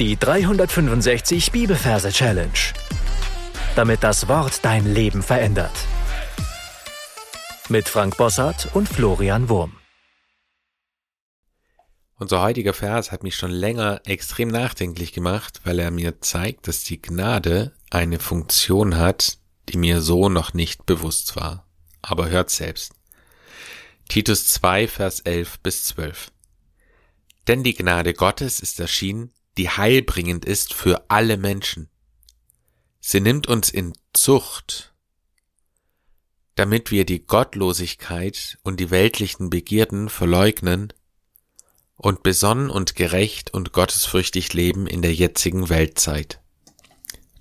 Die 365 Bibelverse Challenge. Damit das Wort dein Leben verändert. Mit Frank Bossart und Florian Wurm. Unser heutiger Vers hat mich schon länger extrem nachdenklich gemacht, weil er mir zeigt, dass die Gnade eine Funktion hat, die mir so noch nicht bewusst war. Aber hört selbst. Titus 2, Vers 11 bis 12. Denn die Gnade Gottes ist erschienen, die heilbringend ist für alle Menschen. Sie nimmt uns in Zucht, damit wir die Gottlosigkeit und die weltlichen Begierden verleugnen und besonnen und gerecht und gottesfürchtig leben in der jetzigen Weltzeit.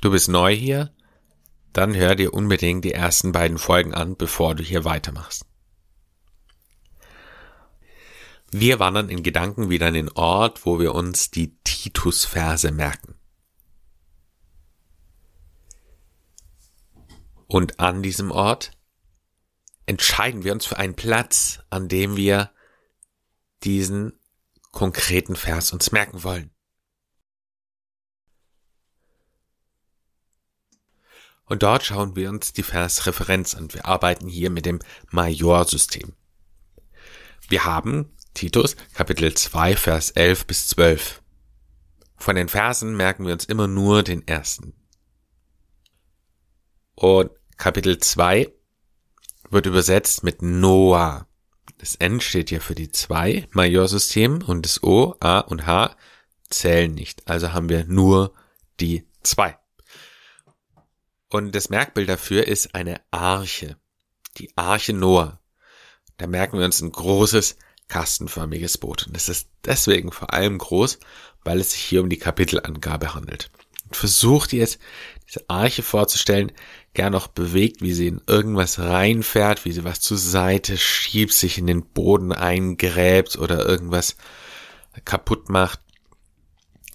Du bist neu hier? Dann hör dir unbedingt die ersten beiden Folgen an, bevor du hier weitermachst. Wir wandern in Gedanken wieder an den Ort, wo wir uns die Titus-Verse merken. Und an diesem Ort entscheiden wir uns für einen Platz, an dem wir diesen konkreten Vers uns merken wollen. Und dort schauen wir uns die Versreferenz an. Wir arbeiten hier mit dem Majorsystem. Wir haben Titus Kapitel 2 Vers 11 bis 12. Von den Versen merken wir uns immer nur den ersten. Und Kapitel 2 wird übersetzt mit Noah. Das N steht hier für die 2 Majorsystem und das O, A und H zählen nicht. Also haben wir nur die 2. Und das Merkbild dafür ist eine Arche. Die Arche Noah. Da merken wir uns ein großes kastenförmiges Boot. Und es ist deswegen vor allem groß, weil es sich hier um die Kapitelangabe handelt. Und versucht ihr jetzt, diese Arche vorzustellen, gern auch bewegt, wie sie in irgendwas reinfährt, wie sie was zur Seite schiebt, sich in den Boden eingräbt oder irgendwas kaputt macht.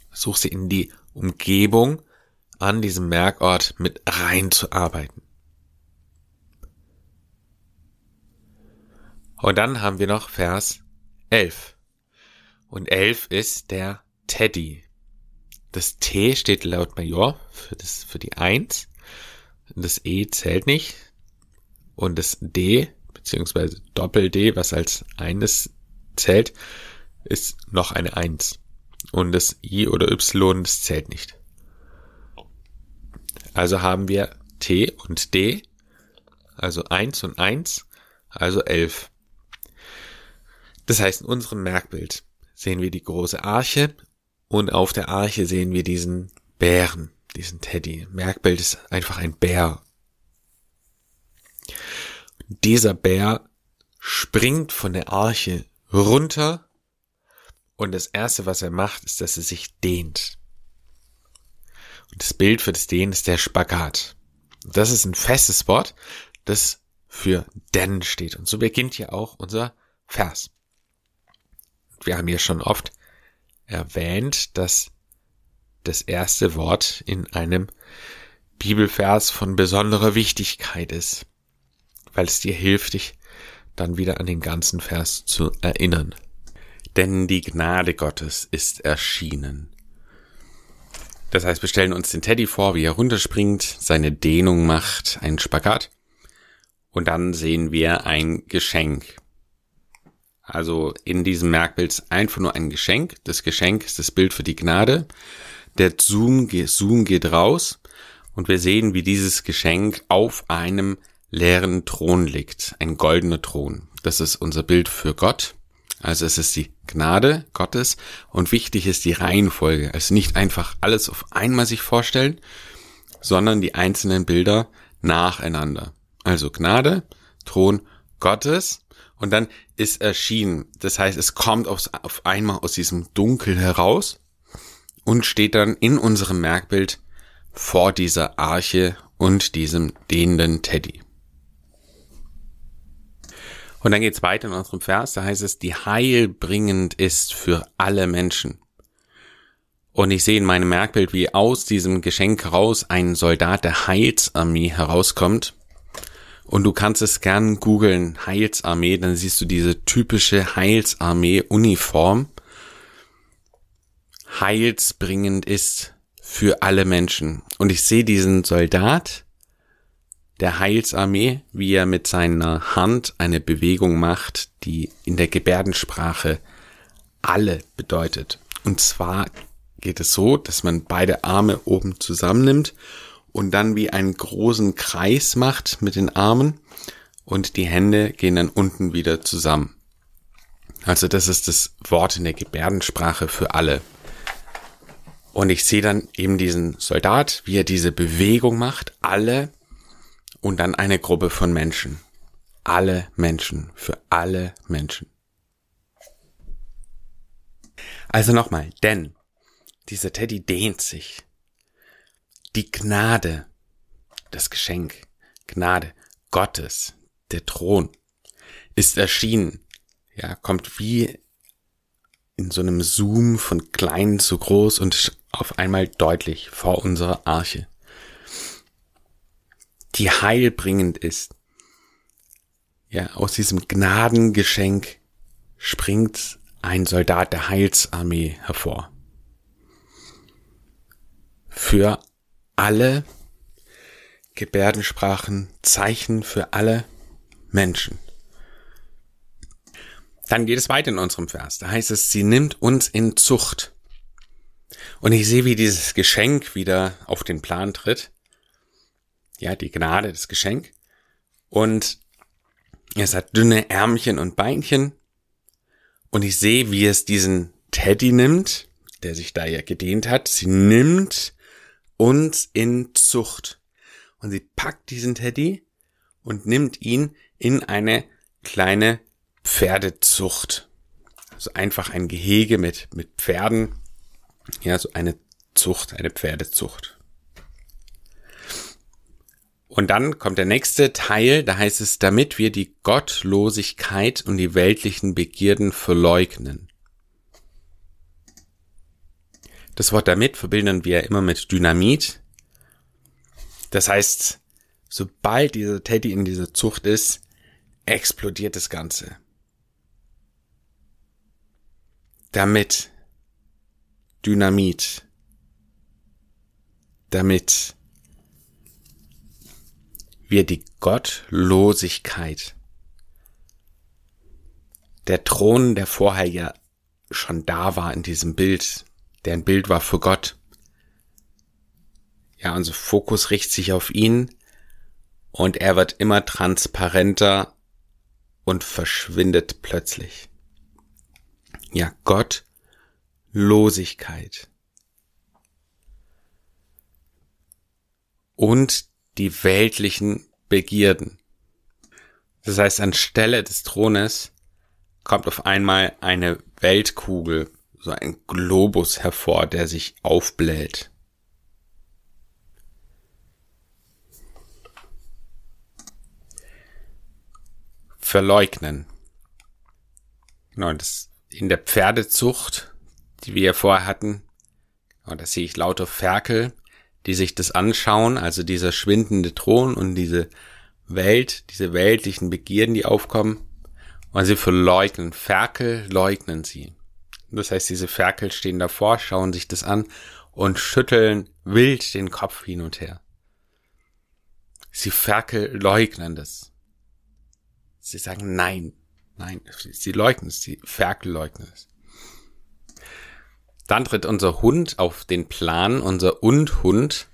Versucht sie in die Umgebung an diesem Merkort mit reinzuarbeiten. Und dann haben wir noch Vers 11. Und 11 ist der Teddy. Das T steht laut Major für, das, für die 1. Das E zählt nicht. Und das D, beziehungsweise Doppel-D, was als eines zählt, ist noch eine 1. Und das I oder Y, das zählt nicht. Also haben wir T und D, also 1 und 1, also 11. Das heißt, in unserem Merkbild sehen wir die große Arche und auf der Arche sehen wir diesen Bären, diesen Teddy. Merkbild ist einfach ein Bär. Dieser Bär springt von der Arche runter und das erste, was er macht, ist, dass er sich dehnt. Und das Bild für das Dehnen ist der Spagat. Das ist ein festes Wort, das für denn steht. Und so beginnt hier auch unser Vers wir haben ja schon oft erwähnt, dass das erste Wort in einem Bibelvers von besonderer Wichtigkeit ist, weil es dir hilft, dich dann wieder an den ganzen Vers zu erinnern. Denn die Gnade Gottes ist erschienen. Das heißt, wir stellen uns den Teddy vor, wie er runterspringt, seine Dehnung macht, einen Spagat. Und dann sehen wir ein Geschenk. Also in diesem Merkbild ist einfach nur ein Geschenk. Das Geschenk ist das Bild für die Gnade. Der Zoom, Zoom geht raus und wir sehen, wie dieses Geschenk auf einem leeren Thron liegt. Ein goldener Thron. Das ist unser Bild für Gott. Also es ist die Gnade Gottes und wichtig ist die Reihenfolge. Also nicht einfach alles auf einmal sich vorstellen, sondern die einzelnen Bilder nacheinander. Also Gnade, Thron Gottes und dann ist erschienen. Das heißt, es kommt aufs, auf einmal aus diesem Dunkel heraus und steht dann in unserem Merkbild vor dieser Arche und diesem dehnenden Teddy. Und dann geht's weiter in unserem Vers, da heißt es, die heilbringend ist für alle Menschen. Und ich sehe in meinem Merkbild, wie aus diesem Geschenk heraus ein Soldat der Heilsarmee herauskommt und du kannst es gern googeln, Heilsarmee, dann siehst du diese typische Heilsarmee-Uniform. heilsbringend ist für alle Menschen. Und ich sehe diesen Soldat der Heilsarmee, wie er mit seiner Hand eine Bewegung macht, die in der Gebärdensprache alle bedeutet. Und zwar geht es so, dass man beide Arme oben zusammennimmt und dann wie einen großen Kreis macht mit den Armen und die Hände gehen dann unten wieder zusammen. Also das ist das Wort in der Gebärdensprache für alle. Und ich sehe dann eben diesen Soldat, wie er diese Bewegung macht, alle und dann eine Gruppe von Menschen. Alle Menschen, für alle Menschen. Also nochmal, denn dieser Teddy dehnt sich. Die Gnade, das Geschenk, Gnade Gottes, der Thron, ist erschienen. Ja, kommt wie in so einem Zoom von klein zu groß und auf einmal deutlich vor unserer Arche. Die heilbringend ist. Ja, aus diesem Gnadengeschenk springt ein Soldat der Heilsarmee hervor. Für alle Gebärdensprachen, Zeichen für alle Menschen. Dann geht es weiter in unserem Vers. Da heißt es, sie nimmt uns in Zucht. Und ich sehe, wie dieses Geschenk wieder auf den Plan tritt. Ja, die Gnade, das Geschenk. Und es hat dünne Ärmchen und Beinchen. Und ich sehe, wie es diesen Teddy nimmt, der sich da ja gedehnt hat. Sie nimmt uns in Zucht. Und sie packt diesen Teddy und nimmt ihn in eine kleine Pferdezucht. Also einfach ein Gehege mit, mit Pferden. Ja, so eine Zucht, eine Pferdezucht. Und dann kommt der nächste Teil, da heißt es, damit wir die Gottlosigkeit und die weltlichen Begierden verleugnen. Das Wort damit verbinden wir immer mit Dynamit. Das heißt, sobald dieser Teddy in dieser Zucht ist, explodiert das Ganze. Damit Dynamit. Damit wir die Gottlosigkeit, der Thron, der vorher ja schon da war in diesem Bild, der ein Bild war für Gott. Ja, unser Fokus richtet sich auf ihn und er wird immer transparenter und verschwindet plötzlich. Ja, Gottlosigkeit. Und die weltlichen Begierden. Das heißt, anstelle des Thrones kommt auf einmal eine Weltkugel, so ein Globus hervor, der sich aufbläht. Verleugnen. Genau, das in der Pferdezucht, die wir ja vorher hatten, und da sehe ich lauter Ferkel, die sich das anschauen, also dieser schwindende Thron und diese Welt, diese weltlichen Begierden, die aufkommen, und sie verleugnen. Ferkel leugnen sie. Das heißt, diese Ferkel stehen davor, schauen sich das an und schütteln wild den Kopf hin und her. Sie Ferkel leugnen das. Sie sagen nein, nein, sie leugnen es, sie Ferkel leugnen es. Dann tritt unser Hund auf den Plan, unser Und-Hund.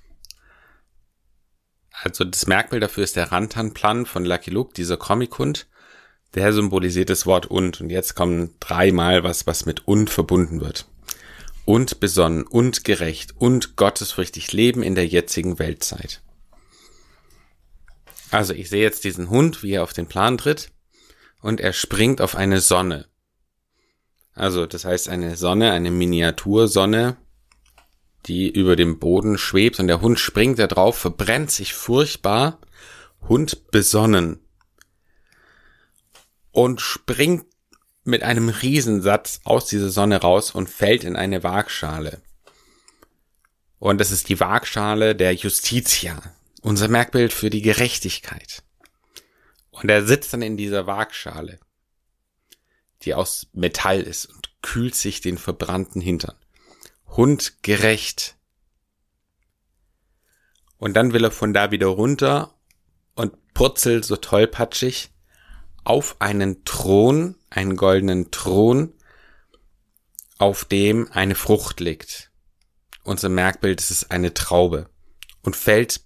Also das Merkbild dafür ist der Rantanplan von Lucky Luke, dieser Comic-Hund. Der symbolisiert das Wort und. Und jetzt kommen dreimal was, was mit und verbunden wird. Und besonnen und gerecht und gottesfürchtig leben in der jetzigen Weltzeit. Also ich sehe jetzt diesen Hund, wie er auf den Plan tritt. Und er springt auf eine Sonne. Also das heißt eine Sonne, eine Miniatursonne, die über dem Boden schwebt und der Hund springt da drauf, verbrennt sich furchtbar, Hund besonnen und springt mit einem Riesensatz aus dieser Sonne raus und fällt in eine Waagschale. Und das ist die Waagschale der Justitia, unser Merkbild für die Gerechtigkeit. Und er sitzt dann in dieser Waagschale die aus Metall ist und kühlt sich den verbrannten Hintern. Hund gerecht. Und dann will er von da wieder runter und purzelt so tollpatschig auf einen Thron, einen goldenen Thron, auf dem eine Frucht liegt. Unser Merkbild ist es eine Traube und fällt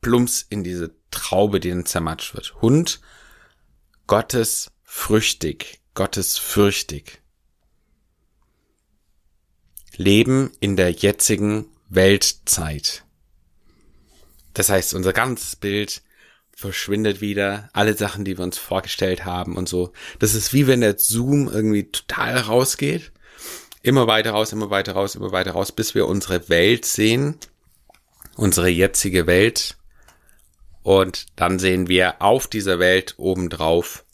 plumps in diese Traube, die dann zermatscht wird. Hund, Gottes früchtig, Gottes fürchtig. Leben in der jetzigen Weltzeit. Das heißt, unser ganzes Bild verschwindet wieder, alle Sachen, die wir uns vorgestellt haben und so. Das ist wie wenn der Zoom irgendwie total rausgeht. Immer weiter raus, immer weiter raus, immer weiter raus, bis wir unsere Welt sehen, unsere jetzige Welt. Und dann sehen wir auf dieser Welt obendrauf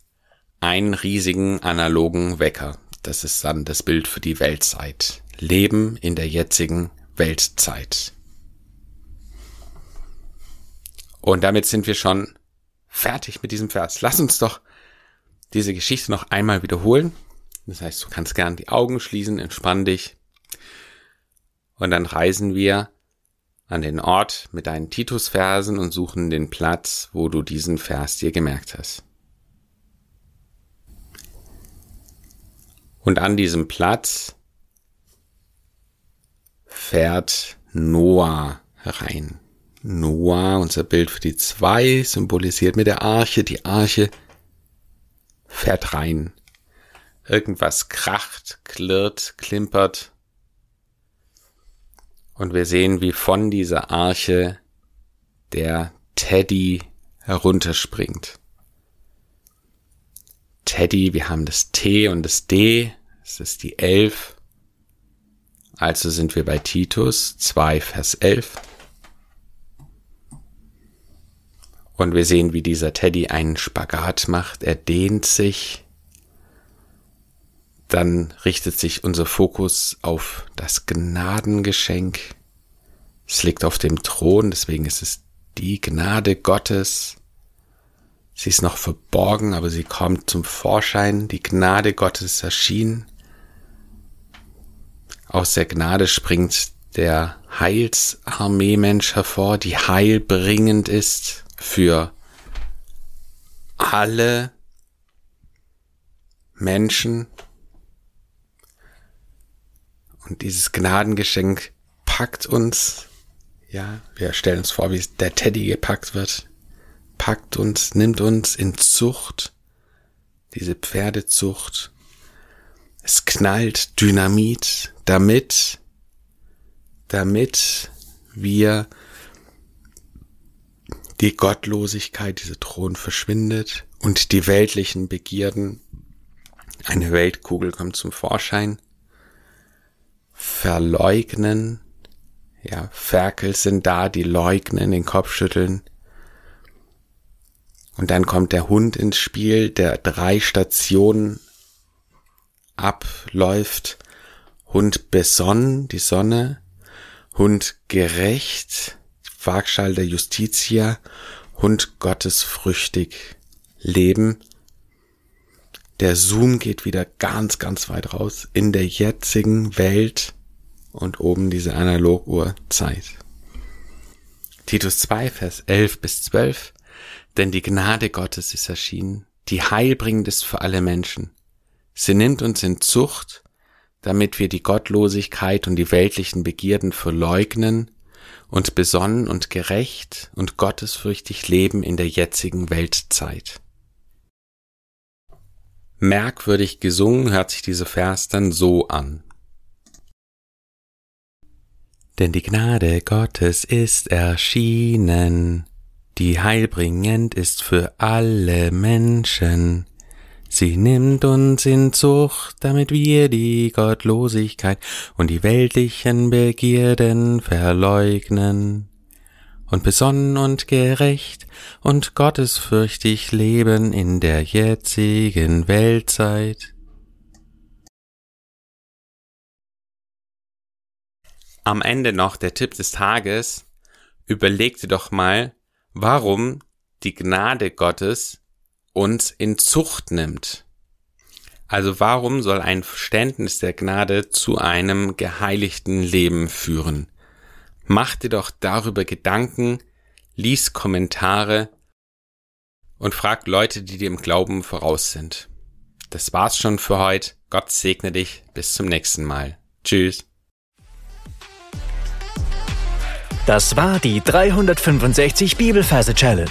einen riesigen analogen Wecker. Das ist dann das Bild für die Weltzeit. Leben in der jetzigen Weltzeit. Und damit sind wir schon fertig mit diesem Vers. Lass uns doch diese Geschichte noch einmal wiederholen. Das heißt, du kannst gern die Augen schließen, entspann dich. Und dann reisen wir an den Ort mit deinen Titusversen und suchen den Platz, wo du diesen Vers dir gemerkt hast. Und an diesem Platz fährt Noah herein. Noah, unser Bild für die zwei, symbolisiert mit der Arche. Die Arche fährt rein. Irgendwas kracht, klirrt, klimpert. Und wir sehen, wie von dieser Arche der Teddy herunterspringt. Teddy, wir haben das T und das D, das ist die Elf. Also sind wir bei Titus 2, Vers 11. Und wir sehen, wie dieser Teddy einen Spagat macht. Er dehnt sich. Dann richtet sich unser Fokus auf das Gnadengeschenk. Es liegt auf dem Thron, deswegen ist es die Gnade Gottes. Sie ist noch verborgen, aber sie kommt zum Vorschein. Die Gnade Gottes erschien. Aus der Gnade springt der Heilsarmee-Mensch hervor, die heilbringend ist für alle Menschen. Und dieses Gnadengeschenk packt uns, ja, wir stellen uns vor, wie der Teddy gepackt wird, packt uns, nimmt uns in Zucht, diese Pferdezucht. Es knallt Dynamit, damit, damit wir die Gottlosigkeit, dieser Thron verschwindet und die weltlichen Begierden, eine Weltkugel kommt zum Vorschein, verleugnen, ja, Ferkel sind da, die leugnen, den Kopf schütteln. Und dann kommt der Hund ins Spiel, der drei Stationen abläuft. Hund besonnen, die Sonne. Hund gerecht, Waagschal der Justitia, Hund Gottes früchtig leben. Der Zoom geht wieder ganz, ganz weit raus in der jetzigen Welt und oben diese Analoguhr Zeit. Titus 2, Vers 11 bis 12. Denn die Gnade Gottes ist erschienen, die heilbringend ist für alle Menschen. Sie nimmt uns in Zucht, damit wir die Gottlosigkeit und die weltlichen Begierden verleugnen und besonnen und gerecht und gottesfürchtig leben in der jetzigen Weltzeit. Merkwürdig gesungen hört sich dieser Vers dann so an. Denn die Gnade Gottes ist erschienen, die heilbringend ist für alle Menschen, Sie nimmt uns in Zucht, damit wir die Gottlosigkeit und die weltlichen Begierden verleugnen und besonnen und gerecht und gottesfürchtig leben in der jetzigen Weltzeit. Am Ende noch der Tipp des Tages. Überleg dir doch mal, warum die Gnade Gottes uns in Zucht nimmt. Also warum soll ein Verständnis der Gnade zu einem geheiligten Leben führen? Mach dir doch darüber Gedanken, lies Kommentare und frag Leute, die dir im Glauben voraus sind. Das war's schon für heute. Gott segne dich. Bis zum nächsten Mal. Tschüss. Das war die 365 Bibelferse Challenge.